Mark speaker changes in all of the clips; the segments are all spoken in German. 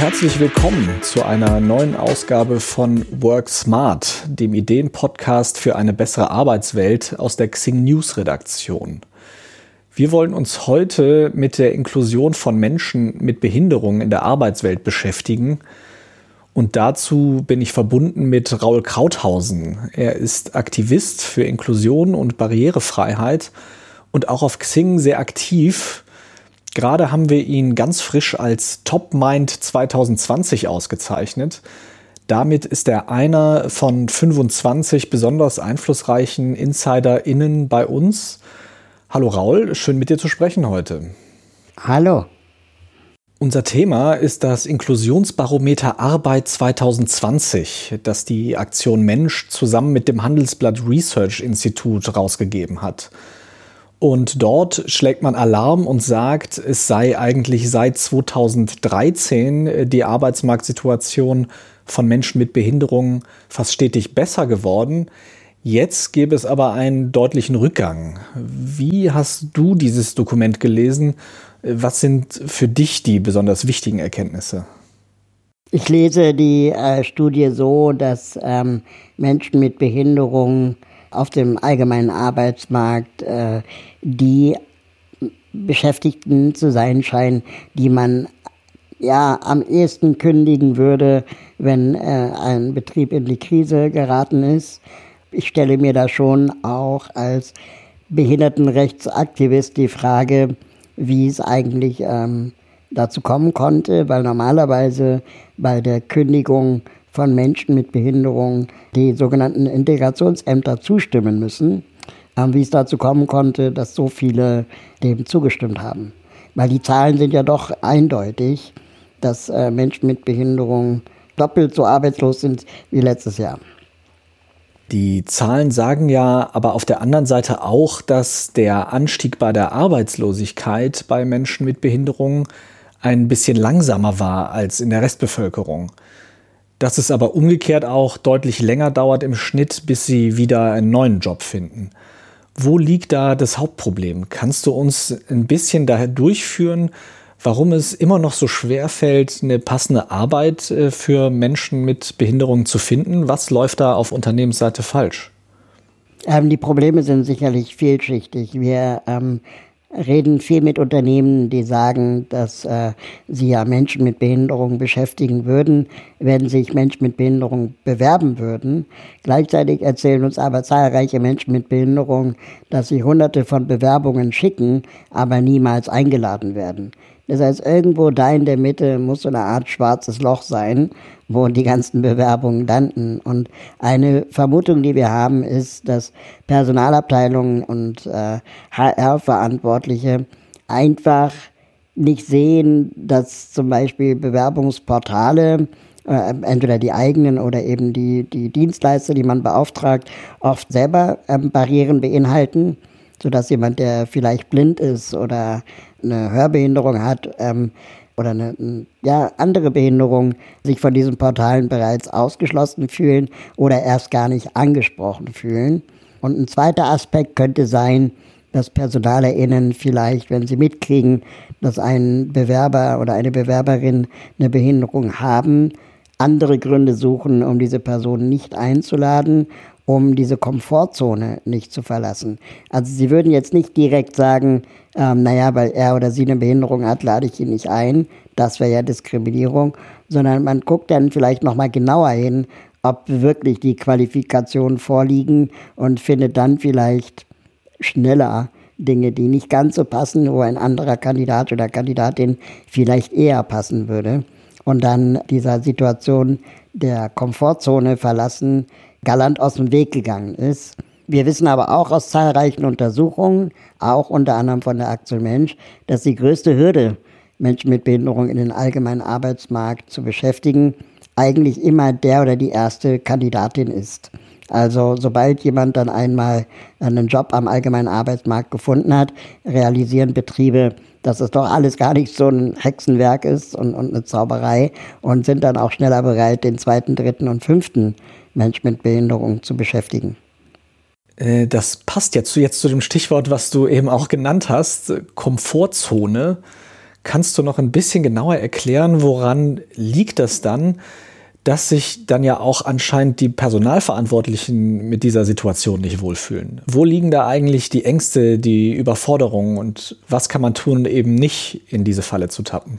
Speaker 1: herzlich willkommen zu einer neuen Ausgabe von Work Smart, dem Ideenpodcast für eine bessere Arbeitswelt aus der Xing News Redaktion. Wir wollen uns heute mit der Inklusion von Menschen mit Behinderungen in der Arbeitswelt beschäftigen. Und dazu bin ich verbunden mit Raul Krauthausen. Er ist Aktivist für Inklusion und Barrierefreiheit und auch auf Xing sehr aktiv Gerade haben wir ihn ganz frisch als Top Mind 2020 ausgezeichnet. Damit ist er einer von 25 besonders einflussreichen InsiderInnen bei uns. Hallo Raul, schön mit dir zu sprechen heute.
Speaker 2: Hallo.
Speaker 1: Unser Thema ist das Inklusionsbarometer Arbeit 2020, das die Aktion Mensch zusammen mit dem Handelsblatt Research Institut rausgegeben hat. Und dort schlägt man Alarm und sagt, es sei eigentlich seit 2013 äh, die Arbeitsmarktsituation von Menschen mit Behinderungen fast stetig besser geworden. Jetzt gäbe es aber einen deutlichen Rückgang. Wie hast du dieses Dokument gelesen? Was sind für dich die besonders wichtigen Erkenntnisse?
Speaker 2: Ich lese die äh, Studie so, dass ähm, Menschen mit Behinderungen auf dem allgemeinen Arbeitsmarkt äh, die Beschäftigten zu sein scheinen, die man ja am ehesten kündigen würde, wenn äh, ein Betrieb in die Krise geraten ist. Ich stelle mir da schon auch als Behindertenrechtsaktivist die Frage, wie es eigentlich ähm, dazu kommen konnte, weil normalerweise bei der Kündigung von Menschen mit Behinderung die sogenannten Integrationsämter zustimmen müssen, ähm, wie es dazu kommen konnte, dass so viele dem zugestimmt haben. Weil die Zahlen sind ja doch eindeutig, dass äh, Menschen mit Behinderung doppelt so arbeitslos sind wie letztes Jahr.
Speaker 1: Die Zahlen sagen ja aber auf der anderen Seite auch, dass der Anstieg bei der Arbeitslosigkeit bei Menschen mit Behinderung ein bisschen langsamer war als in der Restbevölkerung dass es aber umgekehrt auch deutlich länger dauert im Schnitt, bis sie wieder einen neuen Job finden. Wo liegt da das Hauptproblem? Kannst du uns ein bisschen daher durchführen, warum es immer noch so schwer fällt, eine passende Arbeit äh, für Menschen mit Behinderungen zu finden? Was läuft da auf Unternehmensseite falsch?
Speaker 2: Ähm, die Probleme sind sicherlich vielschichtig. Wir ähm, reden viel mit Unternehmen, die sagen, dass äh, sie ja Menschen mit Behinderung beschäftigen würden, wenn sich Menschen mit Behinderung bewerben würden. Gleichzeitig erzählen uns aber zahlreiche Menschen mit Behinderung, dass sie hunderte von Bewerbungen schicken, aber niemals eingeladen werden. Das heißt, irgendwo da in der Mitte muss so eine Art schwarzes Loch sein, wo die ganzen Bewerbungen landen. Und eine Vermutung, die wir haben, ist, dass Personalabteilungen und äh, HR-Verantwortliche einfach nicht sehen, dass zum Beispiel Bewerbungsportale, äh, entweder die eigenen oder eben die, die Dienstleister, die man beauftragt, oft selber äh, Barrieren beinhalten, sodass jemand, der vielleicht blind ist oder eine Hörbehinderung hat ähm, oder eine ja, andere Behinderung, sich von diesen Portalen bereits ausgeschlossen fühlen oder erst gar nicht angesprochen fühlen. Und ein zweiter Aspekt könnte sein, dass PersonalerInnen vielleicht, wenn sie mitkriegen, dass ein Bewerber oder eine Bewerberin eine Behinderung haben, andere Gründe suchen, um diese Person nicht einzuladen um diese Komfortzone nicht zu verlassen. Also sie würden jetzt nicht direkt sagen, ähm, naja, weil er oder sie eine Behinderung hat, lade ich ihn nicht ein. Das wäre ja Diskriminierung. Sondern man guckt dann vielleicht nochmal genauer hin, ob wirklich die Qualifikationen vorliegen und findet dann vielleicht schneller Dinge, die nicht ganz so passen, wo ein anderer Kandidat oder Kandidatin vielleicht eher passen würde. Und dann dieser Situation der Komfortzone verlassen, galant aus dem Weg gegangen ist. Wir wissen aber auch aus zahlreichen Untersuchungen, auch unter anderem von der Aktion Mensch, dass die größte Hürde, Menschen mit Behinderung in den allgemeinen Arbeitsmarkt zu beschäftigen, eigentlich immer der oder die erste Kandidatin ist. Also sobald jemand dann einmal einen Job am allgemeinen Arbeitsmarkt gefunden hat, realisieren Betriebe, dass es doch alles gar nicht so ein Hexenwerk ist und, und eine Zauberei und sind dann auch schneller bereit, den zweiten, dritten und fünften Mensch mit Behinderung zu beschäftigen.
Speaker 1: Äh, das passt jetzt, jetzt zu dem Stichwort, was du eben auch genannt hast, Komfortzone. Kannst du noch ein bisschen genauer erklären, woran liegt das dann, dass sich dann ja auch anscheinend die Personalverantwortlichen mit dieser Situation nicht wohlfühlen. Wo liegen da eigentlich die Ängste, die Überforderungen und was kann man tun, eben nicht in diese Falle zu tappen?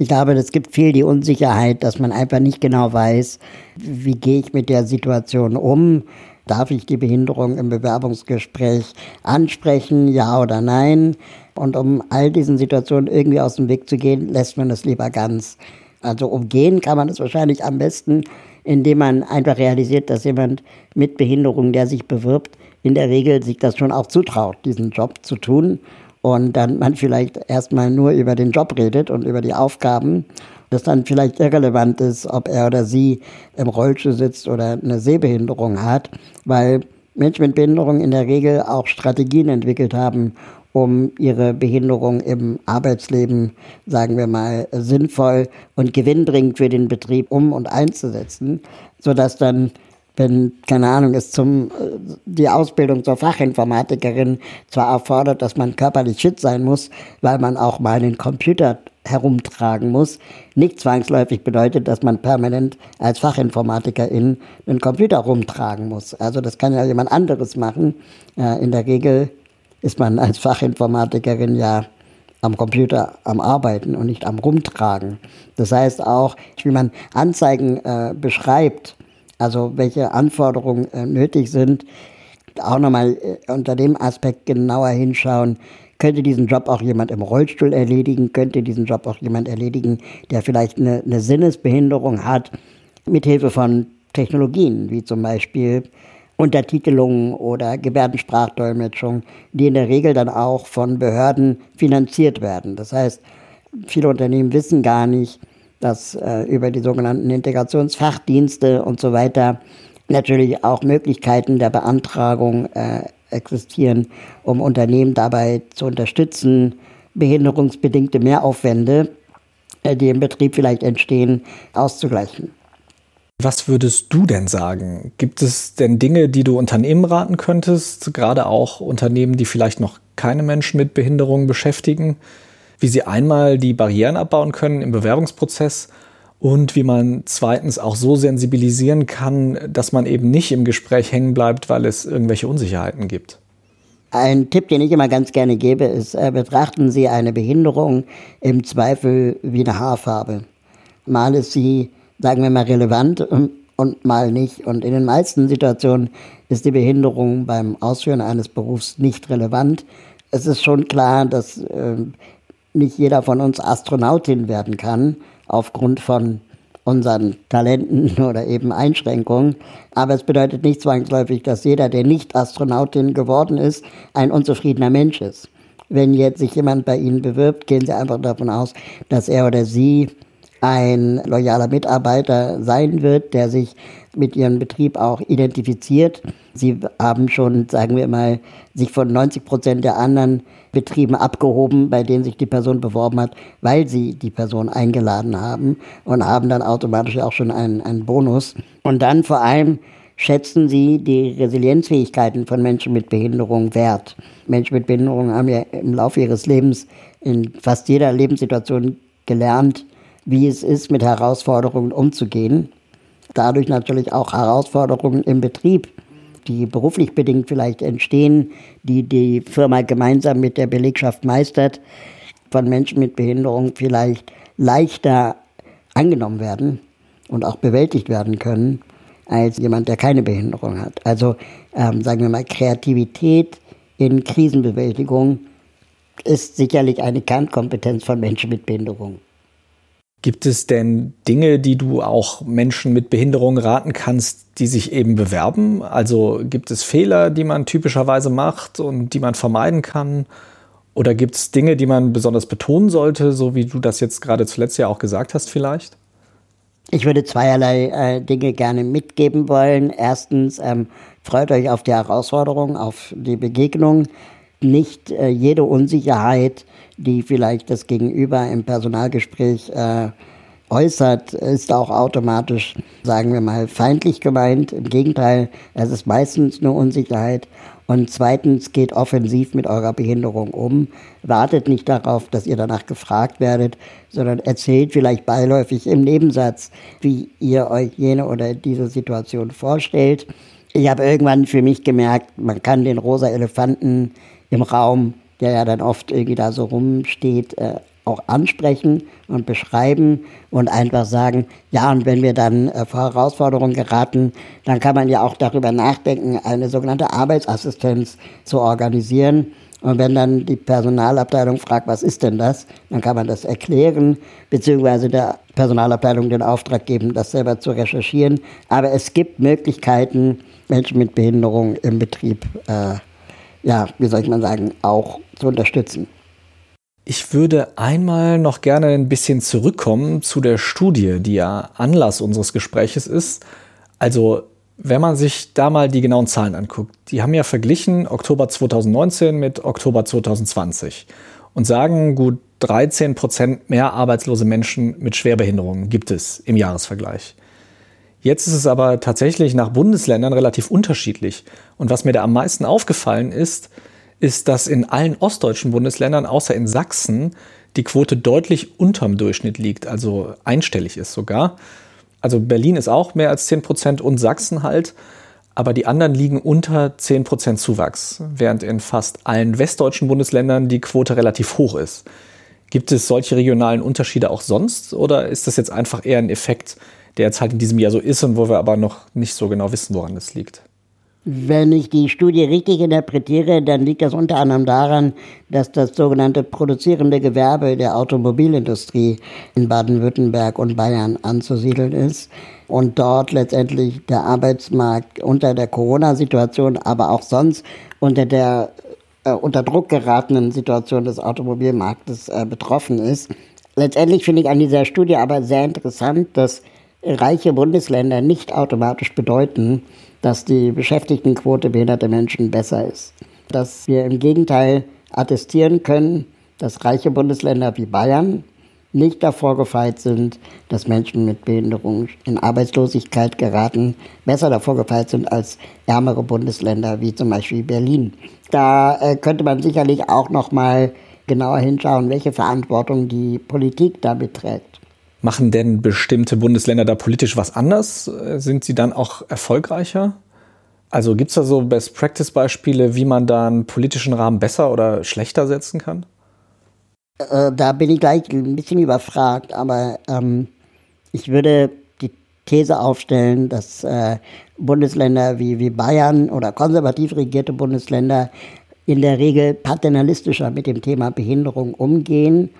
Speaker 2: Ich glaube, es gibt viel die Unsicherheit, dass man einfach nicht genau weiß, wie gehe ich mit der Situation um. Darf ich die Behinderung im Bewerbungsgespräch ansprechen, ja oder nein? Und um all diesen Situationen irgendwie aus dem Weg zu gehen, lässt man es lieber ganz. Also umgehen kann man es wahrscheinlich am besten, indem man einfach realisiert, dass jemand mit Behinderung, der sich bewirbt, in der Regel sich das schon auch zutraut, diesen Job zu tun. Und dann man vielleicht erstmal nur über den Job redet und über die Aufgaben, dass dann vielleicht irrelevant ist, ob er oder sie im Rollstuhl sitzt oder eine Sehbehinderung hat, weil Menschen mit Behinderung in der Regel auch Strategien entwickelt haben, um ihre Behinderung im Arbeitsleben, sagen wir mal, sinnvoll und gewinnbringend für den Betrieb um und einzusetzen, sodass dann wenn, keine Ahnung, es zum, die Ausbildung zur Fachinformatikerin zwar erfordert, dass man körperlich fit sein muss, weil man auch mal einen Computer herumtragen muss, nicht zwangsläufig bedeutet, dass man permanent als Fachinformatikerin einen Computer rumtragen muss. Also das kann ja jemand anderes machen. In der Regel ist man als Fachinformatikerin ja am Computer am Arbeiten und nicht am Rumtragen. Das heißt auch, wie man Anzeigen äh, beschreibt, also welche Anforderungen äh, nötig sind, auch nochmal äh, unter dem Aspekt genauer hinschauen, könnte diesen Job auch jemand im Rollstuhl erledigen, könnte diesen Job auch jemand erledigen, der vielleicht eine, eine Sinnesbehinderung hat, mithilfe von Technologien, wie zum Beispiel Untertitelung oder Gebärdensprachdolmetschung, die in der Regel dann auch von Behörden finanziert werden. Das heißt, viele Unternehmen wissen gar nicht, dass äh, über die sogenannten Integrationsfachdienste und so weiter natürlich auch Möglichkeiten der Beantragung äh, existieren, um Unternehmen dabei zu unterstützen, behinderungsbedingte Mehraufwände, äh, die im Betrieb vielleicht entstehen, auszugleichen.
Speaker 1: Was würdest du denn sagen? Gibt es denn Dinge, die du Unternehmen raten könntest, gerade auch Unternehmen, die vielleicht noch keine Menschen mit Behinderungen beschäftigen, wie sie einmal die Barrieren abbauen können im Bewerbungsprozess und wie man zweitens auch so sensibilisieren kann, dass man eben nicht im Gespräch hängen bleibt, weil es irgendwelche Unsicherheiten gibt?
Speaker 2: Ein Tipp, den ich immer ganz gerne gebe, ist, äh, betrachten Sie eine Behinderung im Zweifel wie eine Haarfarbe. Mal ist sie sagen wir mal, relevant und mal nicht. Und in den meisten Situationen ist die Behinderung beim Ausführen eines Berufs nicht relevant. Es ist schon klar, dass äh, nicht jeder von uns Astronautin werden kann, aufgrund von unseren Talenten oder eben Einschränkungen. Aber es bedeutet nicht zwangsläufig, dass jeder, der nicht Astronautin geworden ist, ein unzufriedener Mensch ist. Wenn jetzt sich jemand bei Ihnen bewirbt, gehen Sie einfach davon aus, dass er oder sie ein loyaler Mitarbeiter sein wird, der sich mit ihrem Betrieb auch identifiziert. Sie haben schon, sagen wir mal, sich von 90 Prozent der anderen Betrieben abgehoben, bei denen sich die Person beworben hat, weil sie die Person eingeladen haben und haben dann automatisch auch schon einen, einen Bonus. Und dann vor allem schätzen Sie die Resilienzfähigkeiten von Menschen mit Behinderung wert. Menschen mit Behinderung haben ja im Laufe ihres Lebens in fast jeder Lebenssituation gelernt, wie es ist, mit Herausforderungen umzugehen. Dadurch natürlich auch Herausforderungen im Betrieb, die beruflich bedingt vielleicht entstehen, die die Firma gemeinsam mit der Belegschaft meistert, von Menschen mit Behinderung vielleicht leichter angenommen werden und auch bewältigt werden können als jemand, der keine Behinderung hat. Also ähm, sagen wir mal, Kreativität in Krisenbewältigung ist sicherlich eine Kernkompetenz von Menschen mit Behinderung.
Speaker 1: Gibt es denn Dinge, die du auch Menschen mit Behinderung raten kannst, die sich eben bewerben? Also gibt es Fehler, die man typischerweise macht und die man vermeiden kann? Oder gibt es Dinge, die man besonders betonen sollte, so wie du das jetzt gerade zuletzt ja auch gesagt hast vielleicht?
Speaker 2: Ich würde zweierlei äh, Dinge gerne mitgeben wollen. Erstens, ähm, freut euch auf die Herausforderung, auf die Begegnung. Nicht äh, jede Unsicherheit die vielleicht das Gegenüber im Personalgespräch äh, äußert, ist auch automatisch, sagen wir mal, feindlich gemeint. Im Gegenteil, es ist meistens eine Unsicherheit. Und zweitens, geht offensiv mit eurer Behinderung um. Wartet nicht darauf, dass ihr danach gefragt werdet, sondern erzählt vielleicht beiläufig im Nebensatz, wie ihr euch jene oder diese Situation vorstellt. Ich habe irgendwann für mich gemerkt, man kann den rosa Elefanten im Raum, der ja dann oft irgendwie da so rumsteht, äh, auch ansprechen und beschreiben und einfach sagen, ja, und wenn wir dann äh, vor Herausforderungen geraten, dann kann man ja auch darüber nachdenken, eine sogenannte Arbeitsassistenz zu organisieren. Und wenn dann die Personalabteilung fragt, was ist denn das, dann kann man das erklären, beziehungsweise der Personalabteilung den Auftrag geben, das selber zu recherchieren. Aber es gibt Möglichkeiten, Menschen mit Behinderung im Betrieb, äh, ja, wie soll ich mal sagen, auch zu unterstützen.
Speaker 1: Ich würde einmal noch gerne ein bisschen zurückkommen zu der Studie, die ja Anlass unseres Gespräches ist. Also, wenn man sich da mal die genauen Zahlen anguckt, die haben ja verglichen Oktober 2019 mit Oktober 2020 und sagen, gut 13 Prozent mehr arbeitslose Menschen mit Schwerbehinderungen gibt es im Jahresvergleich. Jetzt ist es aber tatsächlich nach Bundesländern relativ unterschiedlich. Und was mir da am meisten aufgefallen ist, ist, dass in allen ostdeutschen Bundesländern, außer in Sachsen, die Quote deutlich unterm Durchschnitt liegt, also einstellig ist sogar. Also Berlin ist auch mehr als 10 Prozent und Sachsen halt, aber die anderen liegen unter 10 Prozent Zuwachs, während in fast allen westdeutschen Bundesländern die Quote relativ hoch ist. Gibt es solche regionalen Unterschiede auch sonst oder ist das jetzt einfach eher ein Effekt, der jetzt halt in diesem Jahr so ist und wo wir aber noch nicht so genau wissen, woran das liegt?
Speaker 2: Wenn ich die Studie richtig interpretiere, dann liegt das unter anderem daran, dass das sogenannte produzierende Gewerbe der Automobilindustrie in Baden-Württemberg und Bayern anzusiedeln ist und dort letztendlich der Arbeitsmarkt unter der Corona-Situation, aber auch sonst unter der äh, unter Druck geratenen Situation des Automobilmarktes äh, betroffen ist. Letztendlich finde ich an dieser Studie aber sehr interessant, dass reiche Bundesländer nicht automatisch bedeuten, dass die Beschäftigtenquote behinderter Menschen besser ist. Dass wir im Gegenteil attestieren können, dass reiche Bundesländer wie Bayern nicht davor gefeit sind, dass Menschen mit Behinderung in Arbeitslosigkeit geraten, besser davor gefeit sind als ärmere Bundesländer wie zum Beispiel Berlin. Da äh, könnte man sicherlich auch noch mal genauer hinschauen, welche Verantwortung die Politik damit trägt.
Speaker 1: Machen denn bestimmte Bundesländer da politisch was anders? Sind sie dann auch erfolgreicher? Also gibt es da so Best-Practice-Beispiele, wie man da einen politischen Rahmen besser oder schlechter setzen kann?
Speaker 2: Äh, da bin ich gleich ein bisschen überfragt, aber ähm, ich würde die These aufstellen, dass äh, Bundesländer wie, wie Bayern oder konservativ regierte Bundesländer in der Regel paternalistischer mit dem Thema Behinderung umgehen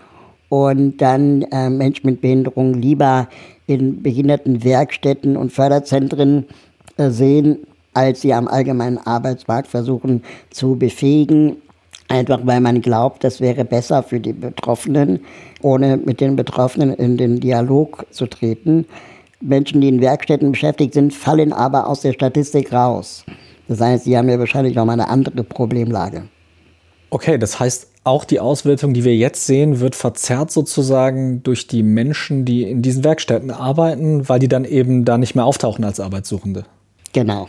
Speaker 2: und dann äh, Menschen mit Behinderung lieber in Behindertenwerkstätten und Förderzentren äh, sehen, als sie am allgemeinen Arbeitsmarkt versuchen zu befähigen. Einfach weil man glaubt, das wäre besser für die Betroffenen, ohne mit den Betroffenen in den Dialog zu treten. Menschen, die in Werkstätten beschäftigt sind, fallen aber aus der Statistik raus. Das heißt, sie haben ja wahrscheinlich noch mal eine andere Problemlage.
Speaker 1: Okay, das heißt, auch die Auswertung, die wir jetzt sehen, wird verzerrt sozusagen durch die Menschen, die in diesen Werkstätten arbeiten, weil die dann eben da nicht mehr auftauchen als Arbeitssuchende.
Speaker 2: Genau.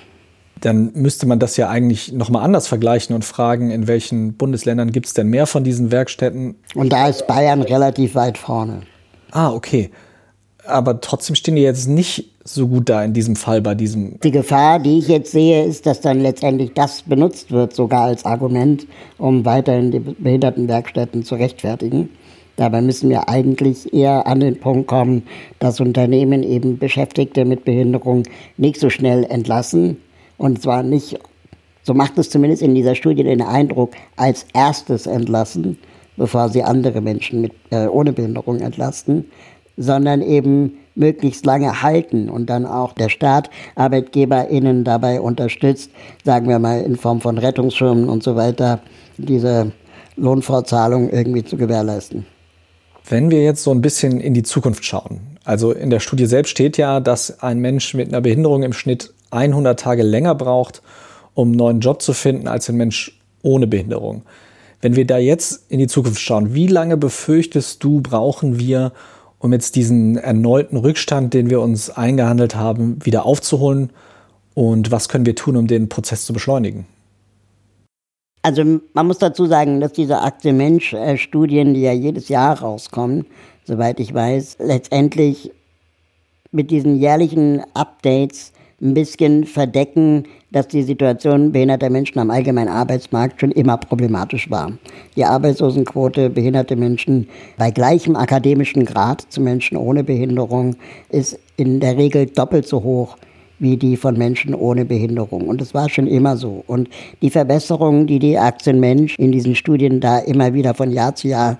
Speaker 1: Dann müsste man das ja eigentlich nochmal anders vergleichen und fragen, in welchen Bundesländern gibt es denn mehr von diesen Werkstätten?
Speaker 2: Und da ist Bayern relativ weit vorne.
Speaker 1: Ah, okay aber trotzdem stehen die jetzt nicht so gut da in diesem Fall bei diesem.
Speaker 2: Die Gefahr, die ich jetzt sehe, ist, dass dann letztendlich das benutzt wird, sogar als Argument, um weiterhin die Behindertenwerkstätten zu rechtfertigen. Dabei müssen wir eigentlich eher an den Punkt kommen, dass Unternehmen eben Beschäftigte mit Behinderung nicht so schnell entlassen. Und zwar nicht, so macht es zumindest in dieser Studie den Eindruck, als erstes entlassen, bevor sie andere Menschen mit, äh, ohne Behinderung entlasten, sondern eben möglichst lange halten und dann auch der Staat ArbeitgeberInnen dabei unterstützt, sagen wir mal in Form von Rettungsschirmen und so weiter, diese Lohnfortzahlung irgendwie zu gewährleisten.
Speaker 1: Wenn wir jetzt so ein bisschen in die Zukunft schauen, also in der Studie selbst steht ja, dass ein Mensch mit einer Behinderung im Schnitt 100 Tage länger braucht, um einen neuen Job zu finden, als ein Mensch ohne Behinderung. Wenn wir da jetzt in die Zukunft schauen, wie lange befürchtest du, brauchen wir, um jetzt diesen erneuten Rückstand, den wir uns eingehandelt haben, wieder aufzuholen? Und was können wir tun, um den Prozess zu beschleunigen?
Speaker 2: Also man muss dazu sagen, dass diese Aktie Mensch-Studien, die ja jedes Jahr rauskommen, soweit ich weiß, letztendlich mit diesen jährlichen Updates ein bisschen verdecken, dass die Situation behinderter Menschen am allgemeinen Arbeitsmarkt schon immer problematisch war. Die Arbeitslosenquote behinderter Menschen bei gleichem akademischen Grad zu Menschen ohne Behinderung ist in der Regel doppelt so hoch wie die von Menschen ohne Behinderung. Und das war schon immer so. Und die Verbesserungen, die die Aktienmensch in diesen Studien da immer wieder von Jahr zu Jahr,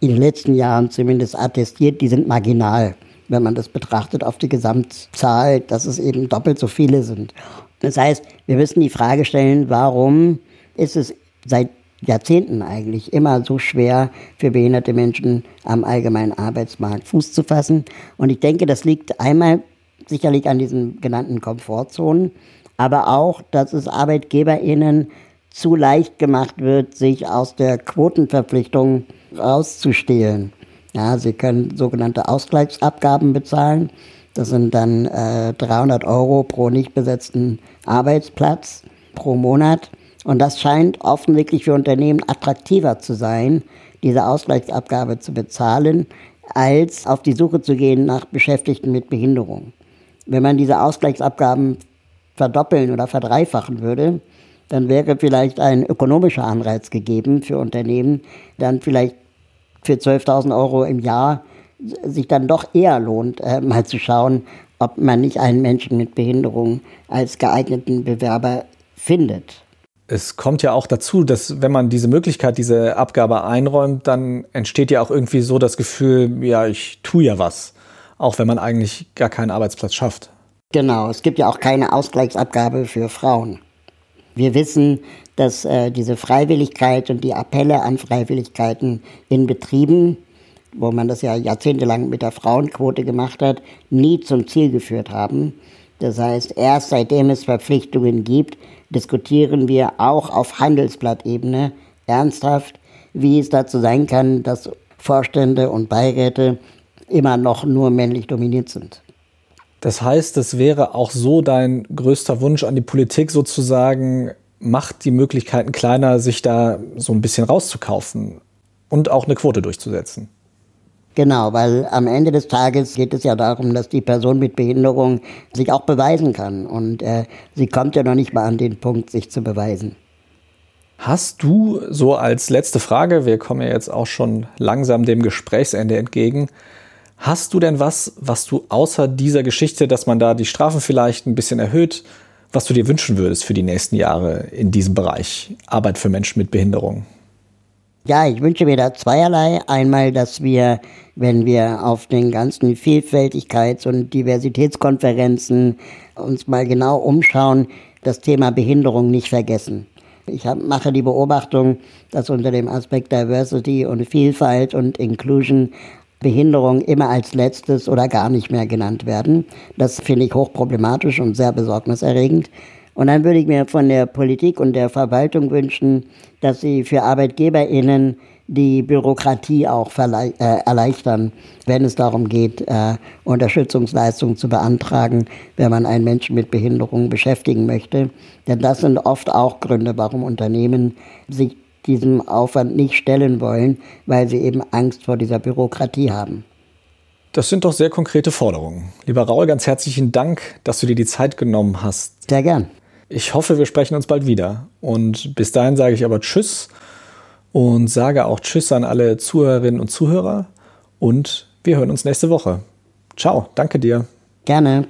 Speaker 2: in den letzten Jahren zumindest attestiert, die sind marginal, wenn man das betrachtet auf die Gesamtzahl, dass es eben doppelt so viele sind. Das heißt, wir müssen die Frage stellen, warum ist es seit Jahrzehnten eigentlich immer so schwer für behinderte Menschen am allgemeinen Arbeitsmarkt Fuß zu fassen. Und ich denke, das liegt einmal sicherlich an diesen genannten Komfortzonen, aber auch, dass es ArbeitgeberInnen zu leicht gemacht wird, sich aus der Quotenverpflichtung rauszustehlen. Ja, sie können sogenannte Ausgleichsabgaben bezahlen. Das sind dann äh, 300 Euro pro nicht besetzten Arbeitsplatz pro Monat. Und das scheint offensichtlich für Unternehmen attraktiver zu sein, diese Ausgleichsabgabe zu bezahlen, als auf die Suche zu gehen nach Beschäftigten mit Behinderung. Wenn man diese Ausgleichsabgaben verdoppeln oder verdreifachen würde, dann wäre vielleicht ein ökonomischer Anreiz gegeben für Unternehmen, dann vielleicht für 12.000 Euro im Jahr sich dann doch eher lohnt, äh, mal zu schauen, ob man nicht einen Menschen mit Behinderung als geeigneten Bewerber findet.
Speaker 1: Es kommt ja auch dazu, dass wenn man diese Möglichkeit, diese Abgabe einräumt, dann entsteht ja auch irgendwie so das Gefühl, ja, ich tue ja was auch wenn man eigentlich gar keinen Arbeitsplatz schafft.
Speaker 2: Genau, es gibt ja auch keine Ausgleichsabgabe für Frauen. Wir wissen, dass äh, diese Freiwilligkeit und die Appelle an Freiwilligkeiten in Betrieben, wo man das ja jahrzehntelang mit der Frauenquote gemacht hat, nie zum Ziel geführt haben. Das heißt, erst seitdem es Verpflichtungen gibt, diskutieren wir auch auf Handelsblattebene ernsthaft, wie es dazu sein kann, dass Vorstände und Beiräte immer noch nur männlich dominiert sind.
Speaker 1: Das heißt, es wäre auch so dein größter Wunsch an die Politik sozusagen, macht die Möglichkeiten kleiner, sich da so ein bisschen rauszukaufen und auch eine Quote durchzusetzen.
Speaker 2: Genau, weil am Ende des Tages geht es ja darum, dass die Person mit Behinderung sich auch beweisen kann. Und äh, sie kommt ja noch nicht mal an den Punkt, sich zu beweisen.
Speaker 1: Hast du so als letzte Frage, wir kommen ja jetzt auch schon langsam dem Gesprächsende entgegen, Hast du denn was, was du außer dieser Geschichte, dass man da die Strafen vielleicht ein bisschen erhöht, was du dir wünschen würdest für die nächsten Jahre in diesem Bereich Arbeit für Menschen mit Behinderung?
Speaker 2: Ja, ich wünsche mir da zweierlei. Einmal, dass wir, wenn wir auf den ganzen Vielfältigkeits- und Diversitätskonferenzen uns mal genau umschauen, das Thema Behinderung nicht vergessen. Ich hab, mache die Beobachtung, dass unter dem Aspekt Diversity und Vielfalt und Inclusion Behinderung immer als letztes oder gar nicht mehr genannt werden. Das finde ich hochproblematisch und sehr besorgniserregend. Und dann würde ich mir von der Politik und der Verwaltung wünschen, dass sie für ArbeitgeberInnen die Bürokratie auch äh, erleichtern, wenn es darum geht, äh, Unterstützungsleistungen zu beantragen, wenn man einen Menschen mit Behinderung beschäftigen möchte. Denn das sind oft auch Gründe, warum Unternehmen sich diesem Aufwand nicht stellen wollen, weil sie eben Angst vor dieser Bürokratie haben.
Speaker 1: Das sind doch sehr konkrete Forderungen. Lieber Raul, ganz herzlichen Dank, dass du dir die Zeit genommen hast.
Speaker 2: Sehr gern.
Speaker 1: Ich hoffe, wir sprechen uns bald wieder. Und bis dahin sage ich aber Tschüss und sage auch Tschüss an alle Zuhörerinnen und Zuhörer. Und wir hören uns nächste Woche. Ciao, danke dir.
Speaker 2: Gerne.